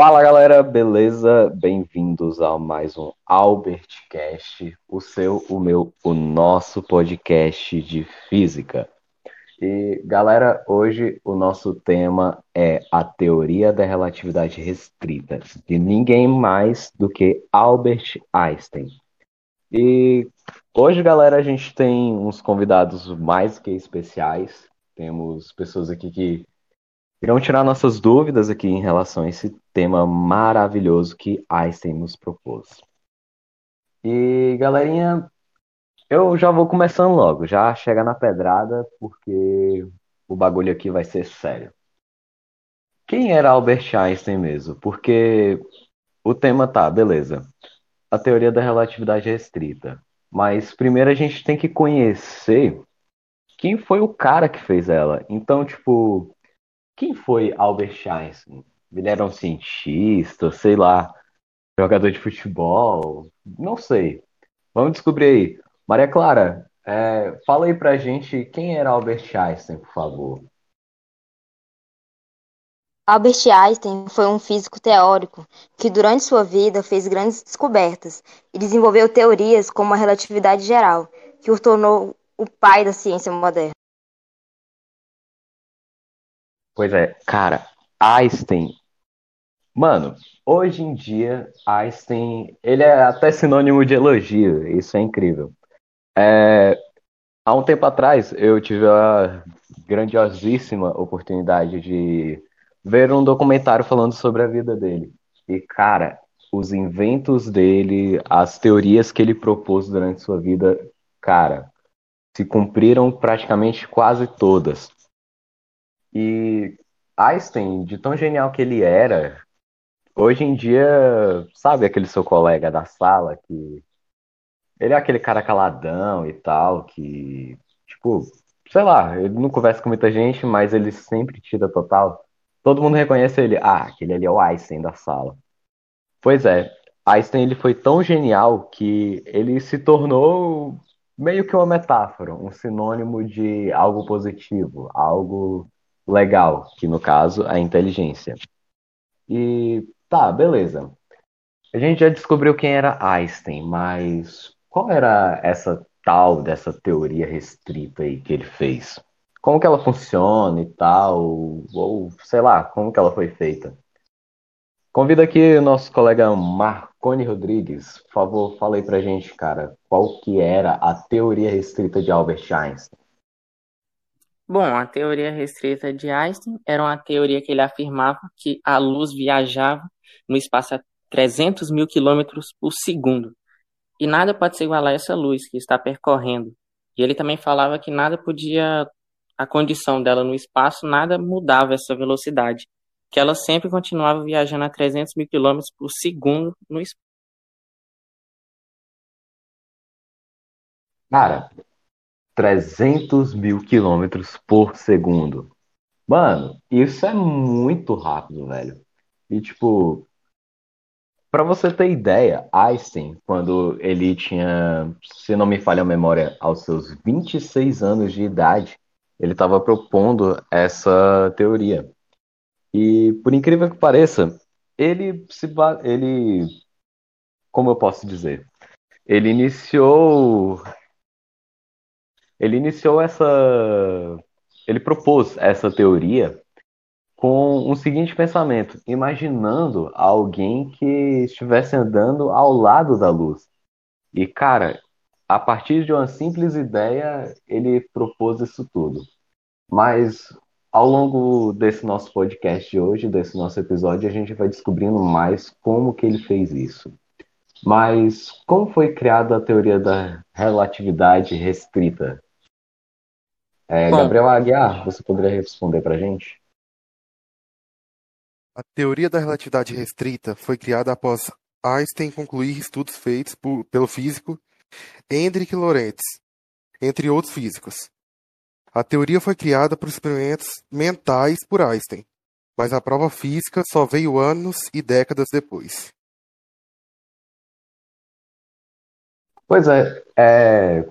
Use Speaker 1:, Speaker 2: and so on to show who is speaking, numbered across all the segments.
Speaker 1: Fala galera, beleza? Bem-vindos a mais um AlbertCast, o seu, o meu, o nosso podcast de física. E galera, hoje o nosso tema é a teoria da relatividade restrita, de ninguém mais do que Albert Einstein. E hoje, galera, a gente tem uns convidados mais que especiais. Temos pessoas aqui que irão tirar nossas dúvidas aqui em relação a esse tema maravilhoso que Einstein nos propôs. E galerinha, eu já vou começando logo, já chega na pedrada, porque o bagulho aqui vai ser sério. Quem era Albert Einstein mesmo? Porque o tema tá, beleza. A teoria da relatividade restrita. Mas primeiro a gente tem que conhecer quem foi o cara que fez ela. Então, tipo, quem foi Albert Einstein? Ele era um cientista, sei lá, jogador de futebol? Não sei. Vamos descobrir aí. Maria Clara, é, fala aí pra gente quem era Albert Einstein, por favor.
Speaker 2: Albert Einstein foi um físico teórico que, durante sua vida, fez grandes descobertas e desenvolveu teorias como a relatividade geral, que o tornou o pai da ciência moderna.
Speaker 1: Pois é, cara, Einstein. Mano, hoje em dia, Einstein, ele é até sinônimo de elogio, isso é incrível. É, há um tempo atrás, eu tive a grandiosíssima oportunidade de ver um documentário falando sobre a vida dele. E, cara, os inventos dele, as teorias que ele propôs durante sua vida, cara, se cumpriram praticamente quase todas. E Einstein, de tão genial que ele era, hoje em dia, sabe aquele seu colega da sala que ele é aquele cara caladão e tal, que, tipo, sei lá, ele não conversa com muita gente, mas ele sempre tira total. Todo mundo reconhece ele. Ah, aquele ali é o Einstein da sala. Pois é, Einstein ele foi tão genial que ele se tornou meio que uma metáfora, um sinônimo de algo positivo, algo legal, que no caso a inteligência. E tá, beleza. A gente já descobriu quem era Einstein, mas qual era essa tal dessa teoria restrita aí que ele fez? Como que ela funciona e tal, ou sei lá, como que ela foi feita? Convido aqui o nosso colega Marconi Rodrigues. Por favor, fala aí pra gente, cara, qual que era a teoria restrita de Albert Einstein?
Speaker 3: Bom, a teoria restrita de Einstein era uma teoria que ele afirmava que a luz viajava no espaço a 300 mil quilômetros por segundo. E nada pode ser igual a essa luz que está percorrendo. E ele também falava que nada podia, a condição dela no espaço, nada mudava essa velocidade. Que ela sempre continuava viajando a 300 mil quilômetros por segundo no espaço.
Speaker 1: Cara, 300 mil quilômetros por segundo. Mano, isso é muito rápido, velho. E, tipo, para você ter ideia, Einstein, quando ele tinha, se não me falha a memória, aos seus 26 anos de idade, ele estava propondo essa teoria. E, por incrível que pareça, ele se ele como eu posso dizer, ele iniciou ele iniciou essa. Ele propôs essa teoria com um seguinte pensamento: imaginando alguém que estivesse andando ao lado da luz. E, cara, a partir de uma simples ideia, ele propôs isso tudo. Mas ao longo desse nosso podcast de hoje, desse nosso episódio, a gente vai descobrindo mais como que ele fez isso. Mas como foi criada a teoria da relatividade restrita? É, Gabriel Aguiar, você poderia responder para a gente?
Speaker 4: a teoria da relatividade restrita foi criada após Einstein concluir estudos feitos por- pelo físico Hendrik Lorentz, entre outros físicos. A teoria foi criada por experimentos mentais por Einstein, mas a prova física só veio anos e décadas depois.
Speaker 1: Pois é, é,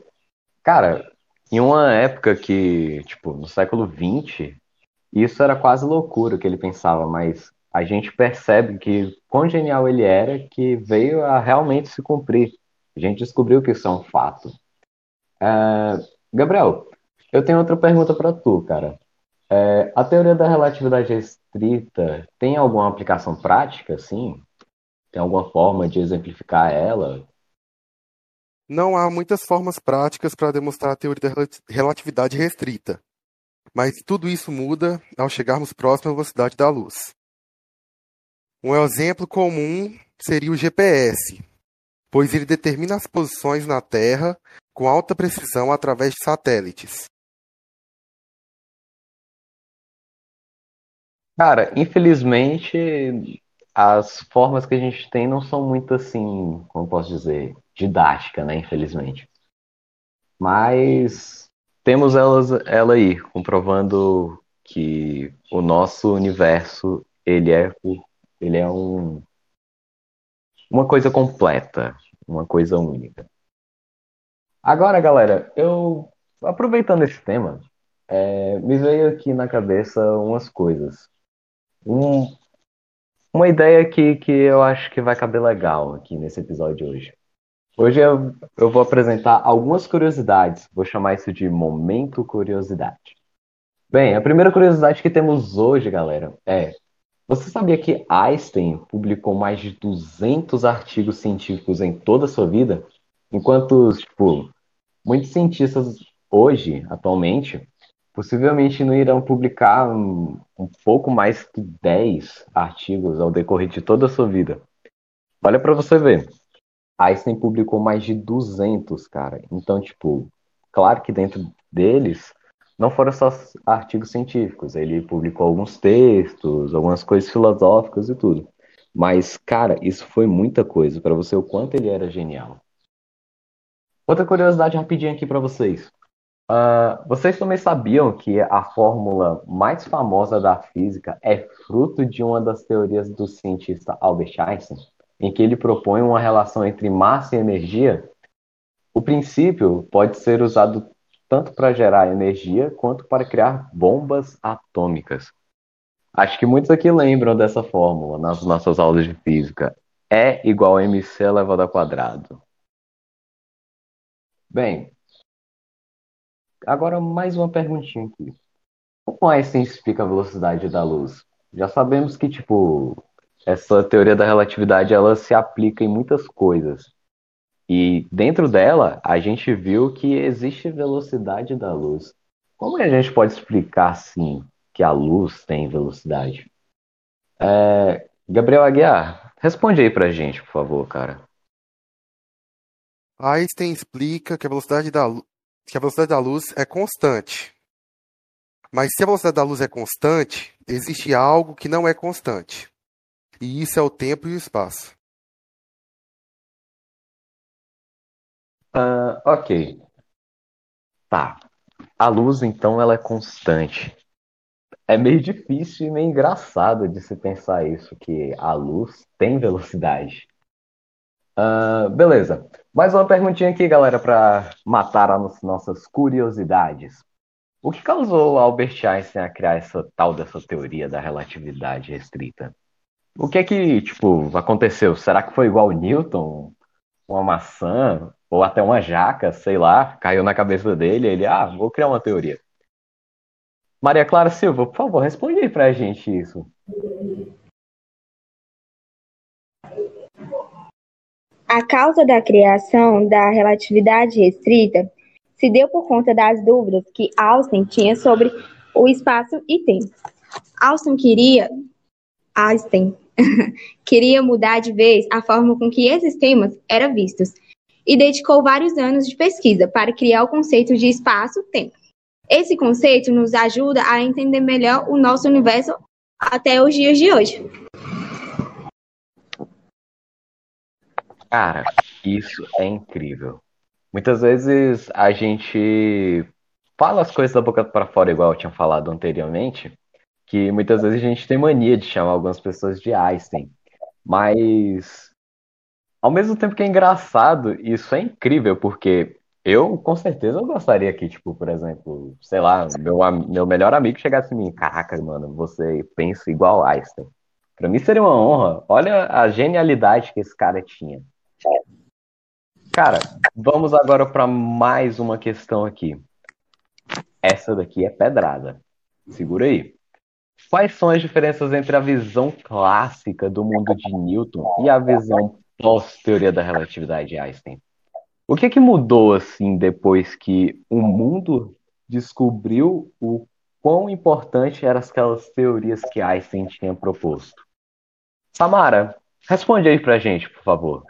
Speaker 1: cara, em uma época que, tipo, no século XX, isso era quase loucura o que ele pensava, mas a gente percebe que quão genial ele era que veio a realmente se cumprir. A gente descobriu que isso é um fato. É, Gabriel, eu tenho outra pergunta para tu, cara. É, a teoria da relatividade restrita tem alguma aplicação prática, assim? Tem alguma forma de exemplificar ela?
Speaker 4: Não há muitas formas práticas para demonstrar a teoria da relatividade restrita, mas tudo isso muda ao chegarmos próximo à velocidade da luz. Um exemplo comum seria o GPS, pois ele determina as posições na Terra com alta precisão através de satélites.
Speaker 1: Cara, infelizmente, as formas que a gente tem não são muito assim, como posso dizer, didática, né? Infelizmente. Mas temos elas, ela aí, comprovando que o nosso universo ele é, ele é um, uma coisa completa, uma coisa única. Agora, galera, eu aproveitando esse tema, é, me veio aqui na cabeça umas coisas. Um, uma ideia que, que eu acho que vai caber legal aqui nesse episódio hoje. Hoje eu, eu vou apresentar algumas curiosidades, vou chamar isso de momento curiosidade. Bem, a primeira curiosidade que temos hoje, galera, é: você sabia que Einstein publicou mais de 200 artigos científicos em toda a sua vida? Enquanto, tipo, muitos cientistas hoje, atualmente, possivelmente não irão publicar um, um pouco mais que 10 artigos ao decorrer de toda a sua vida. Olha para você ver. Einstein publicou mais de 200, cara. Então, tipo, claro que dentro deles não foram só artigos científicos. Ele publicou alguns textos, algumas coisas filosóficas e tudo. Mas, cara, isso foi muita coisa para você o quanto ele era genial. Outra curiosidade rapidinho aqui para vocês. Uh, vocês também sabiam que a fórmula mais famosa da física é fruto de uma das teorias do cientista Albert Einstein, em que ele propõe uma relação entre massa e energia? O princípio pode ser usado tanto para gerar energia quanto para criar bombas atômicas. Acho que muitos aqui lembram dessa fórmula nas nossas aulas de física. E igual a mc elevado ao quadrado. Bem, Agora, mais uma perguntinha aqui. Como Einstein explica a velocidade da luz? Já sabemos que, tipo, essa teoria da relatividade, ela se aplica em muitas coisas. E dentro dela, a gente viu que existe velocidade da luz. Como a gente pode explicar, assim, que a luz tem velocidade? É... Gabriel Aguiar, responde aí pra gente, por favor, cara.
Speaker 4: Einstein explica que a velocidade da, que a velocidade da luz é constante. Mas se a velocidade da luz é constante, existe algo que não é constante. E isso é o tempo e o espaço.
Speaker 1: Uh, ok. Tá. A luz, então, ela é constante. É meio difícil e meio engraçado de se pensar isso, que a luz tem velocidade. Uh, beleza. Mais uma perguntinha aqui, galera, para matar as nossas curiosidades. O que causou Albert Einstein a criar essa tal dessa teoria da relatividade restrita? O que é que, tipo, aconteceu? Será que foi igual Newton? Uma maçã? Ou até uma jaca, sei lá, caiu na cabeça dele ele, ah, vou criar uma teoria. Maria Clara Silva, por favor, responde aí pra gente isso.
Speaker 2: A causa da criação da relatividade restrita se deu por conta das dúvidas que Einstein tinha sobre o espaço e tempo. Einstein queria Einstein queria mudar de vez a forma com que esses temas eram vistos e dedicou vários anos de pesquisa para criar o conceito de espaço-tempo. Esse conceito nos ajuda a entender melhor o nosso universo até os dias de hoje.
Speaker 1: Cara, isso é incrível. Muitas vezes a gente fala as coisas da boca para fora, igual eu tinha falado anteriormente, que muitas vezes a gente tem mania de chamar algumas pessoas de Einstein. Mas, ao mesmo tempo que é engraçado, isso é incrível, porque eu, com certeza, eu gostaria que, tipo, por exemplo, sei lá, meu, meu melhor amigo chegasse em mim, caraca, mano, você pensa igual Einstein. Para mim seria uma honra. Olha a genialidade que esse cara tinha. Cara, vamos agora para mais uma questão aqui. Essa daqui é pedrada. Segura aí. Quais são as diferenças entre a visão clássica do mundo de Newton e a visão pós-teoria da relatividade de Einstein? O que que mudou assim depois que o mundo descobriu o quão importante eram aquelas teorias que Einstein tinha proposto? Samara, responde aí pra gente, por favor.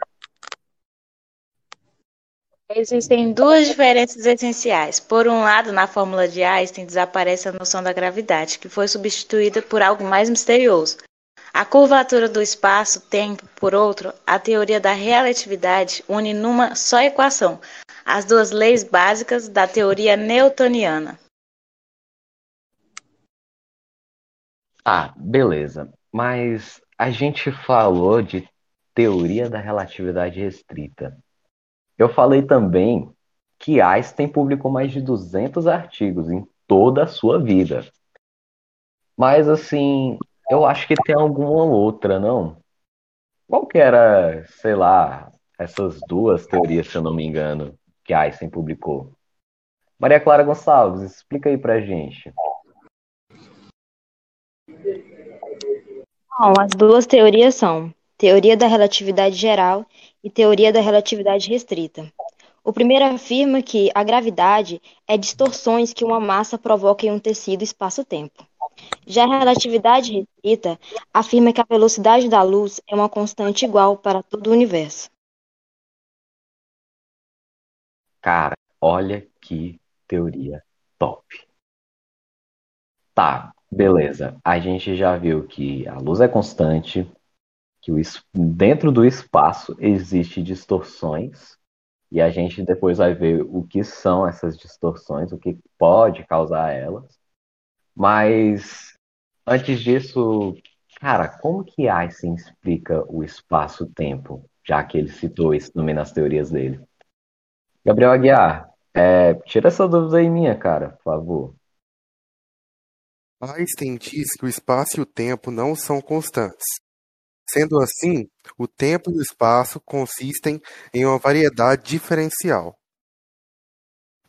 Speaker 5: Existem duas diferenças essenciais. Por um lado, na fórmula de Einstein desaparece a noção da gravidade, que foi substituída por algo mais misterioso. A curvatura do espaço-tempo, por outro, a teoria da relatividade une numa só equação as duas leis básicas da teoria newtoniana.
Speaker 1: Ah, beleza. Mas a gente falou de teoria da relatividade restrita. Eu falei também que Einstein publicou mais de 200 artigos em toda a sua vida. Mas assim, eu acho que tem alguma outra, não? Qual que era, sei lá, essas duas teorias, se eu não me engano, que Einstein publicou? Maria Clara Gonçalves, explica aí pra gente.
Speaker 2: Bom, as duas teorias são teoria da relatividade geral e teoria da relatividade restrita. O primeiro afirma que a gravidade é distorções que uma massa provoca em um tecido espaço-tempo. Já a relatividade restrita afirma que a velocidade da luz é uma constante igual para todo o universo.
Speaker 1: Cara, olha que teoria top. Tá, beleza. A gente já viu que a luz é constante, que o, dentro do espaço existe distorções e a gente depois vai ver o que são essas distorções, o que pode causar elas. Mas antes disso, cara, como que Einstein explica o espaço-tempo, já que ele citou isso também nas teorias dele? Gabriel Aguiar, é, tira essa dúvida aí minha, cara, por favor.
Speaker 4: Einstein diz que o espaço e o tempo não são constantes. Sendo assim, o tempo e o espaço consistem em uma variedade diferencial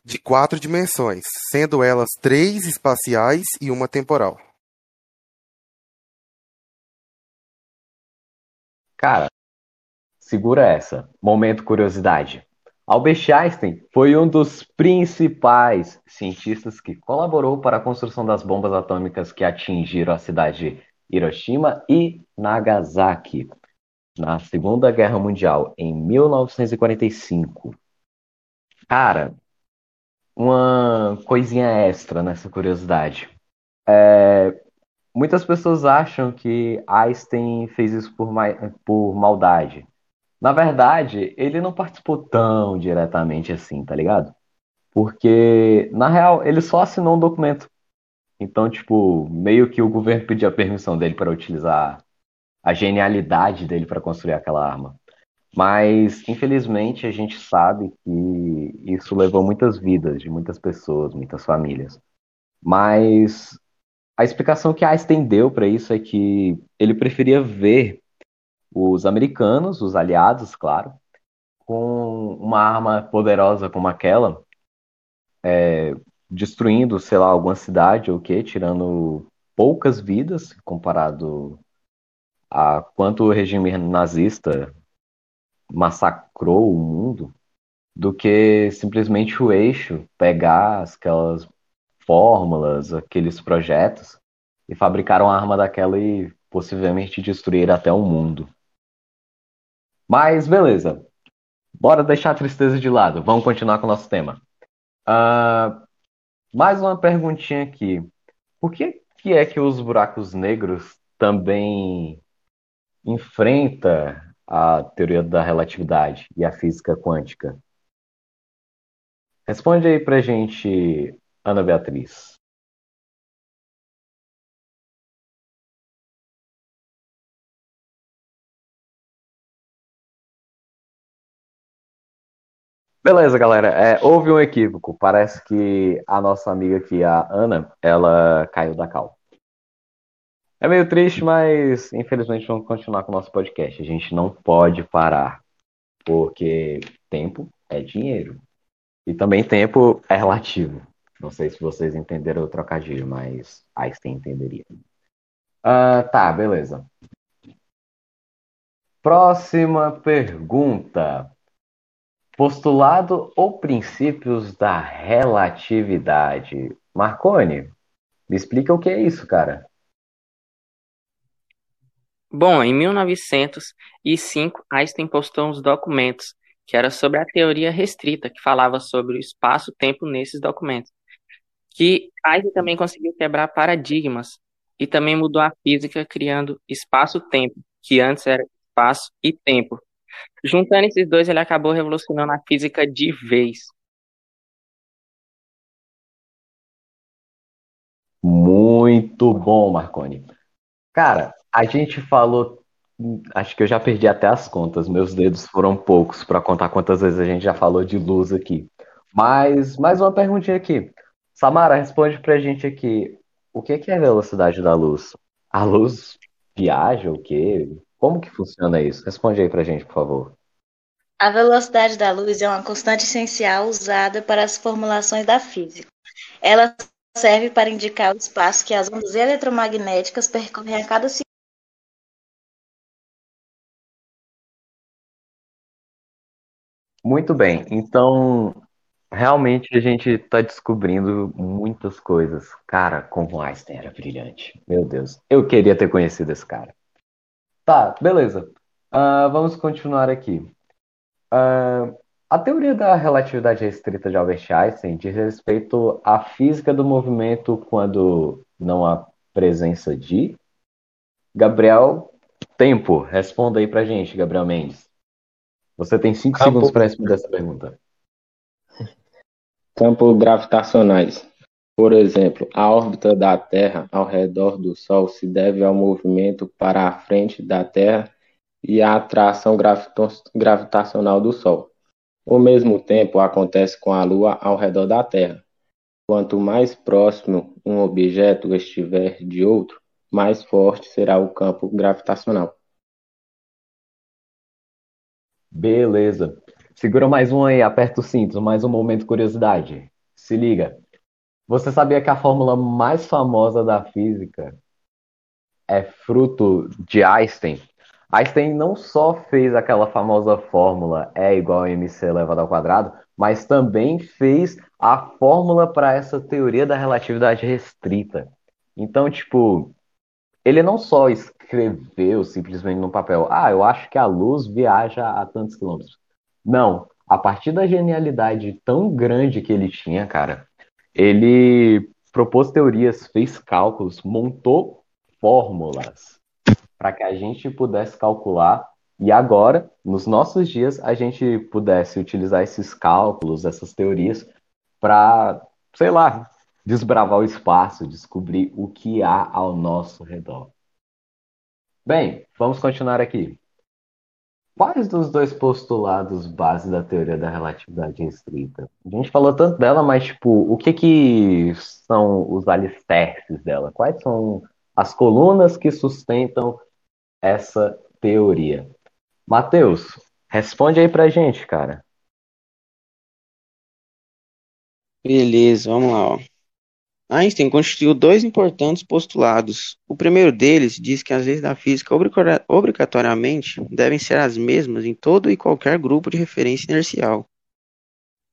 Speaker 4: de quatro dimensões, sendo elas três espaciais e uma temporal.
Speaker 1: Cara, segura essa. Momento curiosidade. Albert Einstein foi um dos principais cientistas que colaborou para a construção das bombas atômicas que atingiram a cidade de Hiroshima e Nagasaki na Segunda Guerra Mundial, em 1945. Cara, uma coisinha extra nessa curiosidade. É, muitas pessoas acham que Einstein fez isso por, por maldade. Na verdade, ele não participou tão diretamente assim, tá ligado? Porque, na real, ele só assinou um documento então, tipo, meio que o governo pediu a permissão dele para utilizar a genialidade dele para construir aquela arma. Mas, infelizmente, a gente sabe que isso levou muitas vidas de muitas pessoas, muitas famílias. Mas a explicação que Einstein deu para isso é que ele preferia ver os americanos, os aliados, claro, com uma arma poderosa como aquela, é, destruindo, sei lá, alguma cidade ou o quê, tirando poucas vidas comparado a quanto o regime nazista massacrou o mundo, do que simplesmente o eixo pegar aquelas fórmulas, aqueles projetos e fabricar uma arma daquela e possivelmente destruir até o mundo. Mas beleza, bora deixar a tristeza de lado, vamos continuar com o nosso tema. Uh, mais uma perguntinha aqui. Por que, que é que os buracos negros também enfrenta a teoria da relatividade e a física quântica? Responde aí pra gente, Ana Beatriz. Beleza, galera. É, houve um equívoco. Parece que a nossa amiga aqui, a Ana, ela caiu da cal. É meio triste, mas infelizmente vamos continuar com o nosso podcast. A gente não pode parar, porque tempo é dinheiro. E também tempo é relativo. Não sei se vocês entenderam o trocadilho, mas Einstein entenderia. Uh, tá, beleza. Próxima pergunta. Postulado ou princípios da relatividade? Marconi, me explica o que é isso, cara.
Speaker 3: Bom, em 1905, Einstein postou uns documentos que era sobre a teoria restrita, que falava sobre o espaço-tempo nesses documentos. Que Einstein também conseguiu quebrar paradigmas e também mudou a física criando espaço-tempo, que antes era espaço e tempo. Juntando esses dois, ele acabou revolucionando a física de vez.
Speaker 1: Muito bom, Marconi. Cara, a gente falou, acho que eu já perdi até as contas, meus dedos foram poucos para contar quantas vezes a gente já falou de luz aqui. Mas mais uma perguntinha aqui. Samara, responde pra gente aqui, o que é a velocidade da luz? A luz viaja, o quê? Como que funciona isso? Responde aí pra gente, por favor.
Speaker 5: A velocidade da luz é uma constante essencial usada para as formulações da física. Ela serve para indicar o espaço que as ondas eletromagnéticas percorrem a cada segundo.
Speaker 1: Muito bem, então realmente a gente está descobrindo muitas coisas. Cara, como Einstein era brilhante. Meu Deus, eu queria ter conhecido esse cara. Tá, beleza. Ah, vamos continuar aqui. Ah, a teoria da relatividade restrita de Albert Einstein diz respeito à física do movimento quando não há presença de. Gabriel, tempo. Responda aí pra gente, Gabriel Mendes. Você tem cinco
Speaker 6: Campo-
Speaker 1: segundos para responder essa pergunta.
Speaker 6: Campos gravitacionais. Por exemplo, a órbita da Terra ao redor do Sol se deve ao movimento para a frente da Terra e à atração gravitacional do Sol. O mesmo tempo acontece com a Lua ao redor da Terra. Quanto mais próximo um objeto estiver de outro, mais forte será o campo gravitacional.
Speaker 1: Beleza. Segura mais um aí, aperta o cinto, mais um momento de curiosidade. Se liga. Você sabia que a fórmula mais famosa da física é fruto de Einstein? Einstein não só fez aquela famosa fórmula E igual a mc elevado ao quadrado, mas também fez a fórmula para essa teoria da relatividade restrita. Então, tipo, ele não só escreveu simplesmente no papel, ah, eu acho que a luz viaja a tantos quilômetros. Não, a partir da genialidade tão grande que ele tinha, cara, ele propôs teorias, fez cálculos, montou fórmulas para que a gente pudesse calcular e agora, nos nossos dias, a gente pudesse utilizar esses cálculos, essas teorias para, sei lá, desbravar o espaço, descobrir o que há ao nosso redor. Bem, vamos continuar aqui. Quais dos dois postulados base da teoria da relatividade restrita? A gente falou tanto dela, mas tipo, o que que são os alicerces dela? Quais são as colunas que sustentam essa teoria? Matheus, responde aí pra gente, cara.
Speaker 7: Beleza, vamos lá, ó. Einstein constituiu dois importantes postulados. O primeiro deles diz que as leis da física obrigatori- obrigatoriamente devem ser as mesmas em todo e qualquer grupo de referência inercial.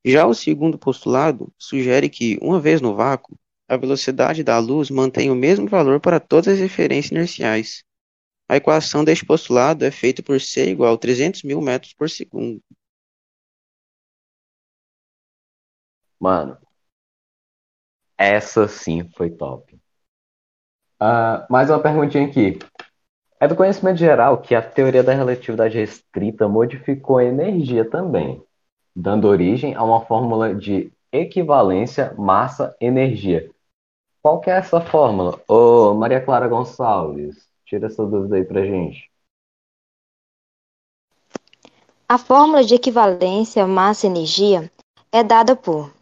Speaker 7: Já o segundo postulado sugere que, uma vez no vácuo, a velocidade da luz mantém o mesmo valor para todas as referências inerciais. A equação deste postulado é feita por C igual a 300 mil metros por segundo.
Speaker 1: Mano, essa sim foi top. Ah, mais uma perguntinha aqui. É do conhecimento geral que a teoria da relatividade restrita modificou a energia também, dando origem a uma fórmula de equivalência massa-energia. Qual que é essa fórmula? Ô, Maria Clara Gonçalves, tira essa dúvida aí pra gente.
Speaker 2: A fórmula de equivalência massa-energia é dada por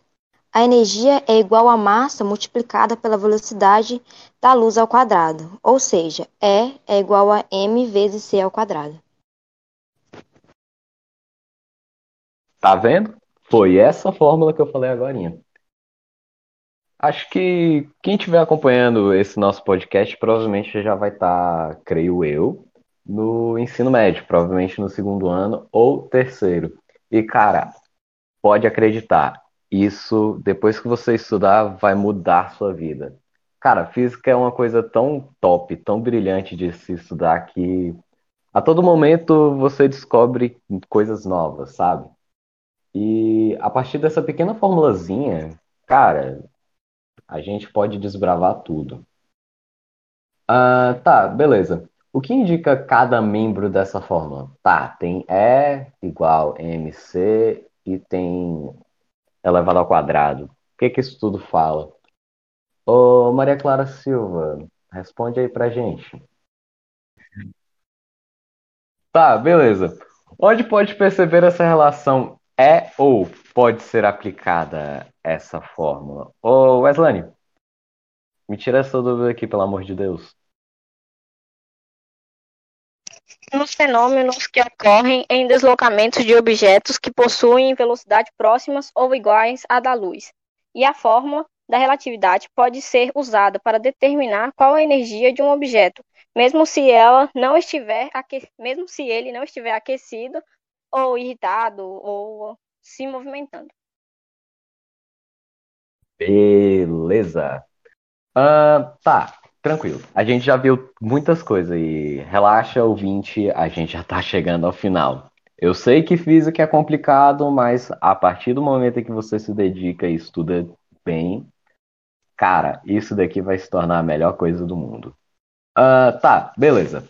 Speaker 2: a energia é igual à massa multiplicada pela velocidade da luz ao quadrado, ou seja, E é igual a m vezes c ao quadrado.
Speaker 1: Tá vendo? Foi essa fórmula que eu falei agora. Acho que quem estiver acompanhando esse nosso podcast provavelmente já vai estar, creio eu, no ensino médio, provavelmente no segundo ano ou terceiro. E, cara, pode acreditar, isso, depois que você estudar, vai mudar sua vida. Cara, física é uma coisa tão top, tão brilhante de se estudar que a todo momento você descobre coisas novas, sabe? E a partir dessa pequena formulazinha, cara, a gente pode desbravar tudo. Ah, tá, beleza. O que indica cada membro dessa fórmula? Tá, tem E igual mc e tem elevado ao quadrado. O que que isso tudo fala? Ô, Maria Clara Silva, responde aí pra gente. Tá, beleza. Onde pode perceber essa relação é ou pode ser aplicada essa fórmula? Ô, Weslane, me tira essa dúvida aqui, pelo amor de Deus.
Speaker 8: Nos fenômenos que ocorrem em deslocamentos de objetos que possuem velocidade próximas ou iguais à da luz. E a fórmula da relatividade pode ser usada para determinar qual a energia de um objeto, mesmo se ela não estiver aque... mesmo se ele não estiver aquecido ou irritado ou se movimentando.
Speaker 1: Beleza. Uh, tá, tranquilo. A gente já viu muitas coisas e relaxa, ouvinte, a gente já tá chegando ao final. Eu sei que física é complicado, mas a partir do momento em que você se dedica e estuda bem, cara, isso daqui vai se tornar a melhor coisa do mundo. Uh, tá, beleza.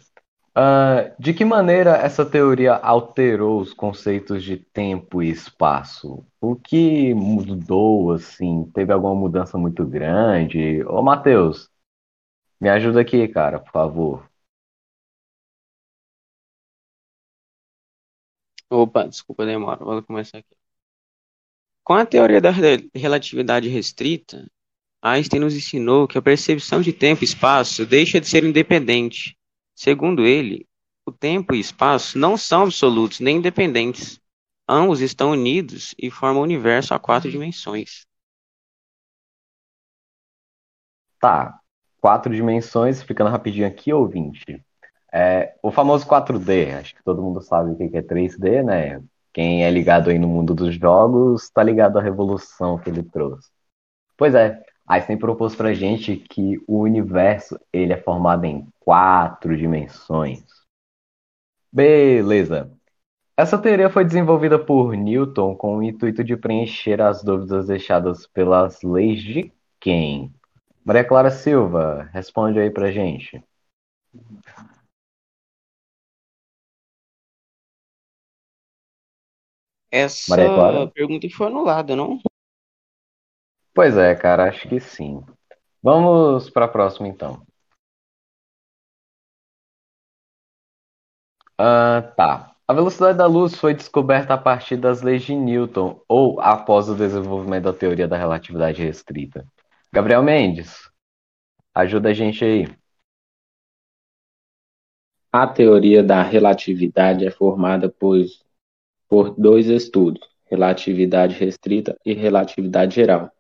Speaker 1: Uh, de que maneira essa teoria alterou os conceitos de tempo e espaço? O que mudou, assim? Teve alguma mudança muito grande? Ô, Matheus, me ajuda aqui, cara, por favor.
Speaker 7: Opa, desculpa a demora, vou começar aqui. Com a teoria da relatividade restrita, Einstein nos ensinou que a percepção de tempo e espaço deixa de ser independente Segundo ele, o tempo e espaço não são absolutos nem independentes. Ambos estão unidos e formam um universo a quatro dimensões.
Speaker 1: Tá, quatro dimensões, ficando rapidinho aqui, ouvinte. É, o famoso 4D, acho que todo mundo sabe o que é 3D, né? Quem é ligado aí no mundo dos jogos está ligado à revolução que ele trouxe. Pois é, Einstein propôs pra gente que o universo ele é formado em quatro dimensões. Beleza. Essa teoria foi desenvolvida por Newton com o intuito de preencher as dúvidas deixadas pelas leis de quem? Maria Clara Silva, responde aí pra gente.
Speaker 7: Essa pergunta foi anulada, não?
Speaker 1: Pois é, cara, acho que sim. Vamos para a próxima então. Ah, tá. A velocidade da luz foi descoberta a partir das leis de Newton ou após o desenvolvimento da teoria da relatividade restrita. Gabriel Mendes, ajuda a gente aí.
Speaker 6: A teoria da relatividade é formada por, por dois estudos: relatividade restrita e relatividade geral.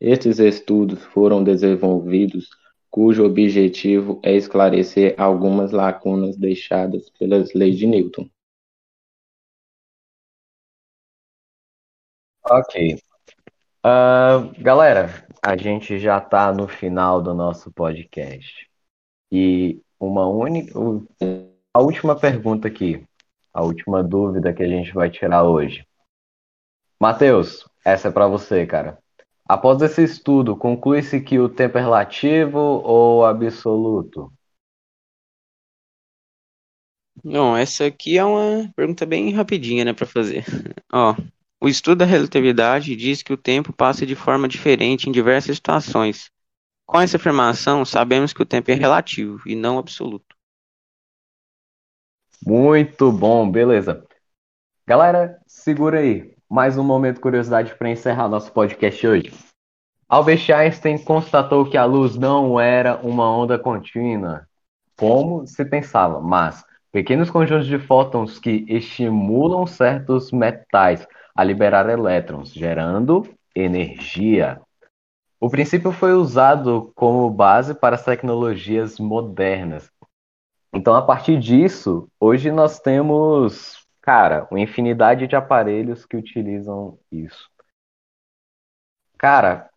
Speaker 6: Estes estudos foram desenvolvidos cujo objetivo é esclarecer algumas lacunas deixadas pelas leis de Newton.
Speaker 1: Ok. Uh, galera, a gente já está no final do nosso podcast. E uma única. A última pergunta aqui, a última dúvida que a gente vai tirar hoje. Matheus, essa é para você, cara. Após esse estudo, conclui-se que o tempo é relativo ou absoluto?
Speaker 7: Não, essa aqui é uma pergunta bem rapidinha, né, para fazer. Ó, o estudo da relatividade diz que o tempo passa de forma diferente em diversas situações. Com essa afirmação, sabemos que o tempo é relativo e não absoluto.
Speaker 1: Muito bom, beleza. Galera, segura aí. mais um momento curiosidade para encerrar nosso podcast hoje. Albert Einstein constatou que a luz não era uma onda contínua, como se pensava, mas pequenos conjuntos de fótons que estimulam certos metais a liberar elétrons, gerando energia. O princípio foi usado como base para as tecnologias modernas. Então, a partir disso, hoje nós temos, cara, uma infinidade de aparelhos que utilizam isso. Cara,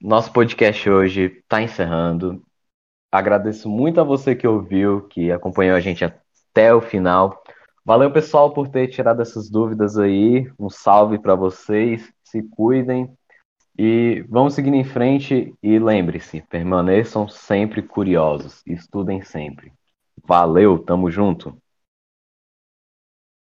Speaker 1: nosso podcast hoje está encerrando. Agradeço muito a você que ouviu, que acompanhou a gente até o final. Valeu, pessoal, por ter tirado essas dúvidas aí. Um salve para vocês. Se cuidem. E vamos seguindo em frente. E lembre-se, permaneçam sempre curiosos. Estudem sempre. Valeu, tamo junto.